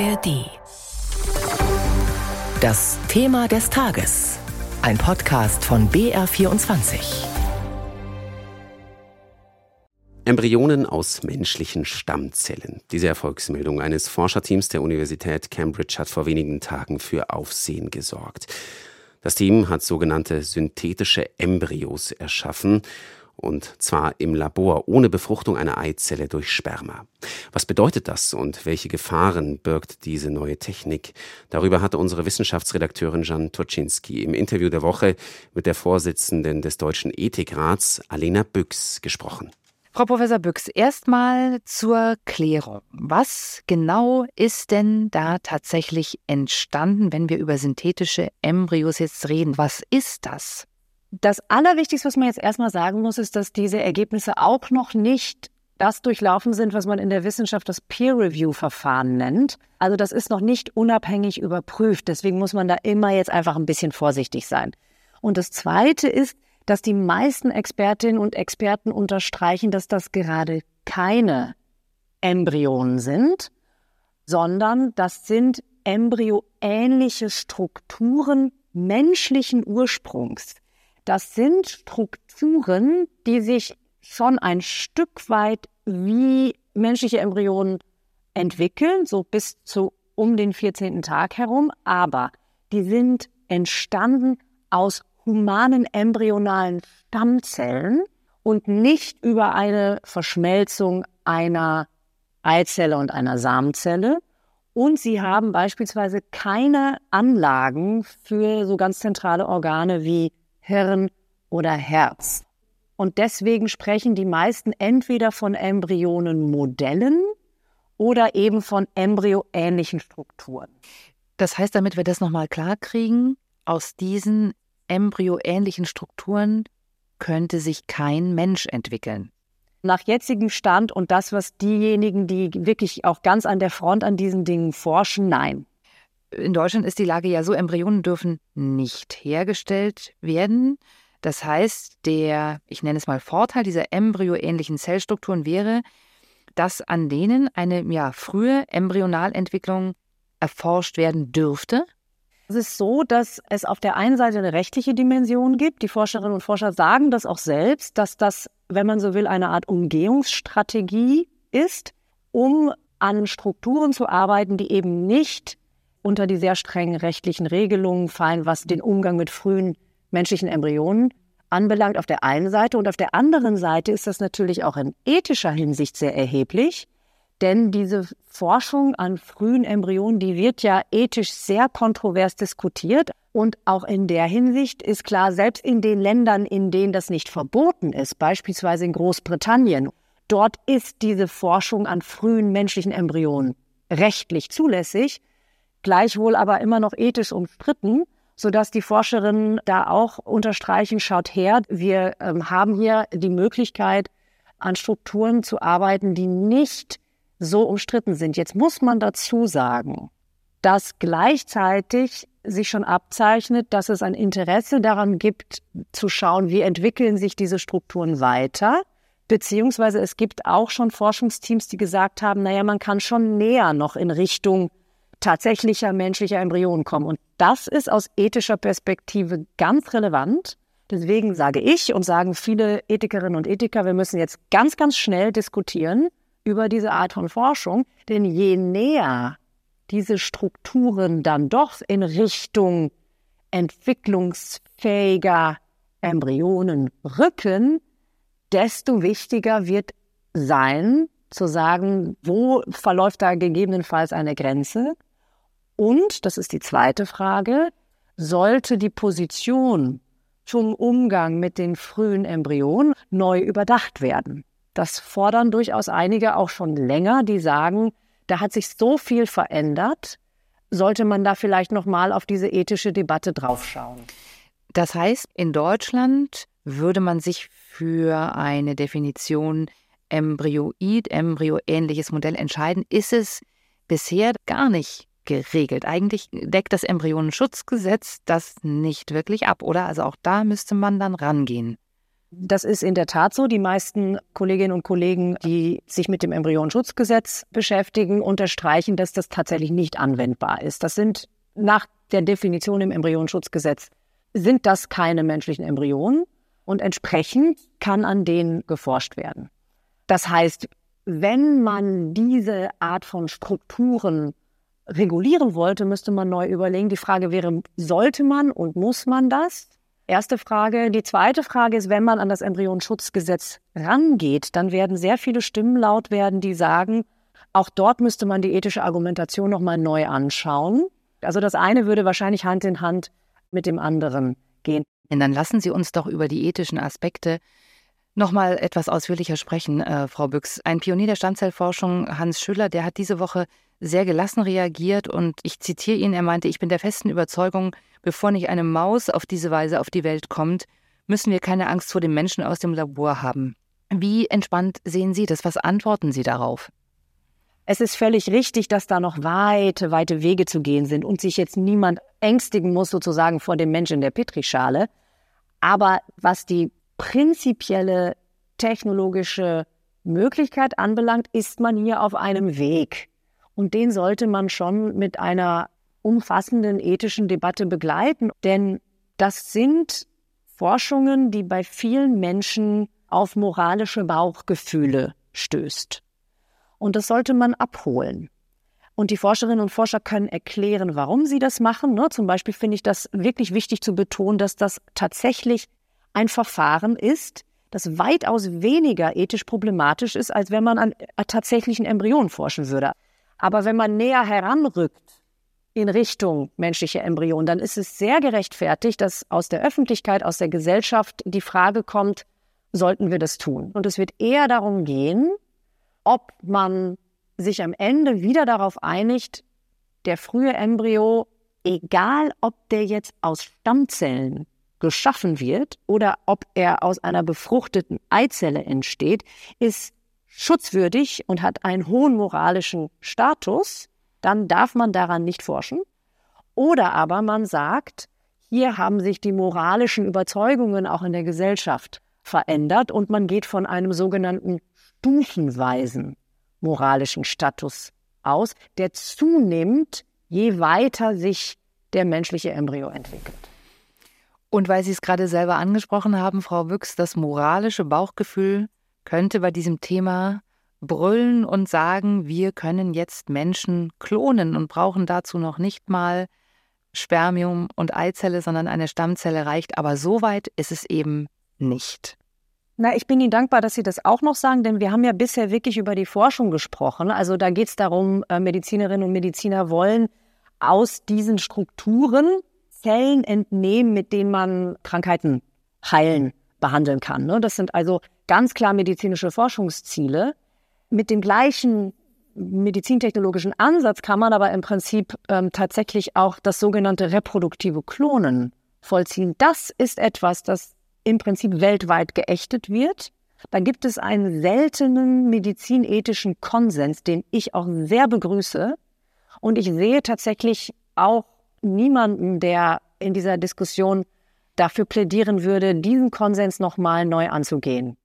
ARD. Das Thema des Tages. Ein Podcast von BR24. Embryonen aus menschlichen Stammzellen. Diese Erfolgsmeldung eines Forscherteams der Universität Cambridge hat vor wenigen Tagen für Aufsehen gesorgt. Das Team hat sogenannte synthetische Embryos erschaffen und zwar im Labor ohne Befruchtung einer Eizelle durch Sperma. Was bedeutet das und welche Gefahren birgt diese neue Technik? Darüber hatte unsere Wissenschaftsredakteurin Jan Toczynski im Interview der Woche mit der Vorsitzenden des Deutschen Ethikrats, Alena Büchs, gesprochen. Frau Professor Büchs, erstmal zur Klärung. Was genau ist denn da tatsächlich entstanden, wenn wir über synthetische Embryos jetzt reden? Was ist das? Das Allerwichtigste, was man jetzt erstmal sagen muss, ist, dass diese Ergebnisse auch noch nicht das durchlaufen sind, was man in der Wissenschaft das Peer-Review-Verfahren nennt. Also das ist noch nicht unabhängig überprüft. Deswegen muss man da immer jetzt einfach ein bisschen vorsichtig sein. Und das Zweite ist, dass die meisten Expertinnen und Experten unterstreichen, dass das gerade keine Embryonen sind, sondern das sind embryoähnliche Strukturen menschlichen Ursprungs. Das sind Strukturen, die sich schon ein Stück weit wie menschliche Embryonen entwickeln, so bis zu um den 14. Tag herum, aber die sind entstanden aus humanen embryonalen Stammzellen und nicht über eine Verschmelzung einer Eizelle und einer Samenzelle. Und sie haben beispielsweise keine Anlagen für so ganz zentrale Organe wie Hirn oder Herz. Und deswegen sprechen die meisten entweder von Embryonenmodellen oder eben von embryoähnlichen Strukturen. Das heißt, damit wir das nochmal klar kriegen, aus diesen embryoähnlichen Strukturen könnte sich kein Mensch entwickeln. Nach jetzigem Stand und das, was diejenigen, die wirklich auch ganz an der Front an diesen Dingen forschen, nein. In Deutschland ist die Lage ja so, Embryonen dürfen nicht hergestellt werden. Das heißt, der, ich nenne es mal Vorteil dieser embryoähnlichen Zellstrukturen wäre, dass an denen eine ja, frühe Embryonalentwicklung erforscht werden dürfte. Es ist so, dass es auf der einen Seite eine rechtliche Dimension gibt. Die Forscherinnen und Forscher sagen das auch selbst, dass das, wenn man so will, eine Art Umgehungsstrategie ist, um an Strukturen zu arbeiten, die eben nicht unter die sehr strengen rechtlichen Regelungen fallen, was den Umgang mit frühen menschlichen Embryonen anbelangt, auf der einen Seite. Und auf der anderen Seite ist das natürlich auch in ethischer Hinsicht sehr erheblich, denn diese Forschung an frühen Embryonen, die wird ja ethisch sehr kontrovers diskutiert. Und auch in der Hinsicht ist klar, selbst in den Ländern, in denen das nicht verboten ist, beispielsweise in Großbritannien, dort ist diese Forschung an frühen menschlichen Embryonen rechtlich zulässig, gleichwohl aber immer noch ethisch umstritten, sodass die Forscherinnen da auch unterstreichen, schaut her, wir ähm, haben hier die Möglichkeit, an Strukturen zu arbeiten, die nicht so umstritten sind. Jetzt muss man dazu sagen, dass gleichzeitig sich schon abzeichnet, dass es ein Interesse daran gibt, zu schauen, wie entwickeln sich diese Strukturen weiter. Beziehungsweise es gibt auch schon Forschungsteams, die gesagt haben, naja, man kann schon näher noch in Richtung tatsächlicher menschlicher Embryonen kommen. Und das ist aus ethischer Perspektive ganz relevant. Deswegen sage ich und sagen viele Ethikerinnen und Ethiker, wir müssen jetzt ganz, ganz schnell diskutieren, über diese Art von Forschung. Denn je näher diese Strukturen dann doch in Richtung entwicklungsfähiger Embryonen rücken, desto wichtiger wird sein, zu sagen, wo verläuft da gegebenenfalls eine Grenze? Und, das ist die zweite Frage, sollte die Position zum Umgang mit den frühen Embryonen neu überdacht werden? Das fordern durchaus einige auch schon länger, die sagen, da hat sich so viel verändert, sollte man da vielleicht noch mal auf diese ethische Debatte draufschauen. Das heißt, in Deutschland würde man sich für eine Definition Embryoid, embryoähnliches Modell entscheiden, ist es bisher gar nicht geregelt. Eigentlich deckt das Embryonenschutzgesetz das nicht wirklich ab, oder? Also auch da müsste man dann rangehen. Das ist in der Tat so. Die meisten Kolleginnen und Kollegen, die sich mit dem Embryonschutzgesetz beschäftigen, unterstreichen, dass das tatsächlich nicht anwendbar ist. Das sind nach der Definition im Embryonschutzgesetz sind das keine menschlichen Embryonen und entsprechend kann an denen geforscht werden. Das heißt, wenn man diese Art von Strukturen regulieren wollte, müsste man neu überlegen. Die Frage wäre, sollte man und muss man das? Erste Frage. Die zweite Frage ist, wenn man an das Embryonschutzgesetz rangeht, dann werden sehr viele Stimmen laut werden, die sagen, auch dort müsste man die ethische Argumentation nochmal neu anschauen. Also das eine würde wahrscheinlich Hand in Hand mit dem anderen gehen. Und dann lassen Sie uns doch über die ethischen Aspekte nochmal etwas ausführlicher sprechen, äh, Frau Büchs. Ein Pionier der Stammzellforschung, Hans Schüller, der hat diese Woche sehr gelassen reagiert und ich zitiere ihn, er meinte, ich bin der festen Überzeugung, bevor nicht eine Maus auf diese Weise auf die Welt kommt, müssen wir keine Angst vor dem Menschen aus dem Labor haben. Wie entspannt sehen Sie das? Was antworten Sie darauf? Es ist völlig richtig, dass da noch weite, weite Wege zu gehen sind und sich jetzt niemand ängstigen muss sozusagen vor dem Menschen in der Petrischale. Aber was die prinzipielle technologische Möglichkeit anbelangt, ist man hier auf einem Weg. Und den sollte man schon mit einer umfassenden ethischen Debatte begleiten. Denn das sind Forschungen, die bei vielen Menschen auf moralische Bauchgefühle stößt. Und das sollte man abholen. Und die Forscherinnen und Forscher können erklären, warum sie das machen. Ne? Zum Beispiel finde ich das wirklich wichtig zu betonen, dass das tatsächlich ein Verfahren ist, das weitaus weniger ethisch problematisch ist, als wenn man an tatsächlichen Embryonen forschen würde. Aber wenn man näher heranrückt in Richtung menschliche Embryonen, dann ist es sehr gerechtfertigt, dass aus der Öffentlichkeit, aus der Gesellschaft die Frage kommt, sollten wir das tun? Und es wird eher darum gehen, ob man sich am Ende wieder darauf einigt, der frühe Embryo, egal ob der jetzt aus Stammzellen geschaffen wird oder ob er aus einer befruchteten Eizelle entsteht, ist schutzwürdig und hat einen hohen moralischen Status, dann darf man daran nicht forschen. Oder aber man sagt, hier haben sich die moralischen Überzeugungen auch in der Gesellschaft verändert und man geht von einem sogenannten stufenweisen moralischen Status aus, der zunimmt, je weiter sich der menschliche Embryo entwickelt. Und weil Sie es gerade selber angesprochen haben, Frau Wüchs, das moralische Bauchgefühl könnte bei diesem Thema brüllen und sagen, wir können jetzt Menschen klonen und brauchen dazu noch nicht mal Spermium und Eizelle, sondern eine Stammzelle reicht. Aber so weit ist es eben nicht. Na, ich bin Ihnen dankbar, dass Sie das auch noch sagen, denn wir haben ja bisher wirklich über die Forschung gesprochen. Also da geht es darum, äh, Medizinerinnen und Mediziner wollen aus diesen Strukturen Zellen entnehmen, mit denen man Krankheiten heilen, behandeln kann. Ne? Das sind also ganz klar medizinische Forschungsziele. Mit dem gleichen medizintechnologischen Ansatz kann man aber im Prinzip ähm, tatsächlich auch das sogenannte reproduktive Klonen vollziehen. Das ist etwas, das im Prinzip weltweit geächtet wird. Da gibt es einen seltenen medizinethischen Konsens, den ich auch sehr begrüße. Und ich sehe tatsächlich auch niemanden, der in dieser Diskussion dafür plädieren würde, diesen Konsens nochmal neu anzugehen.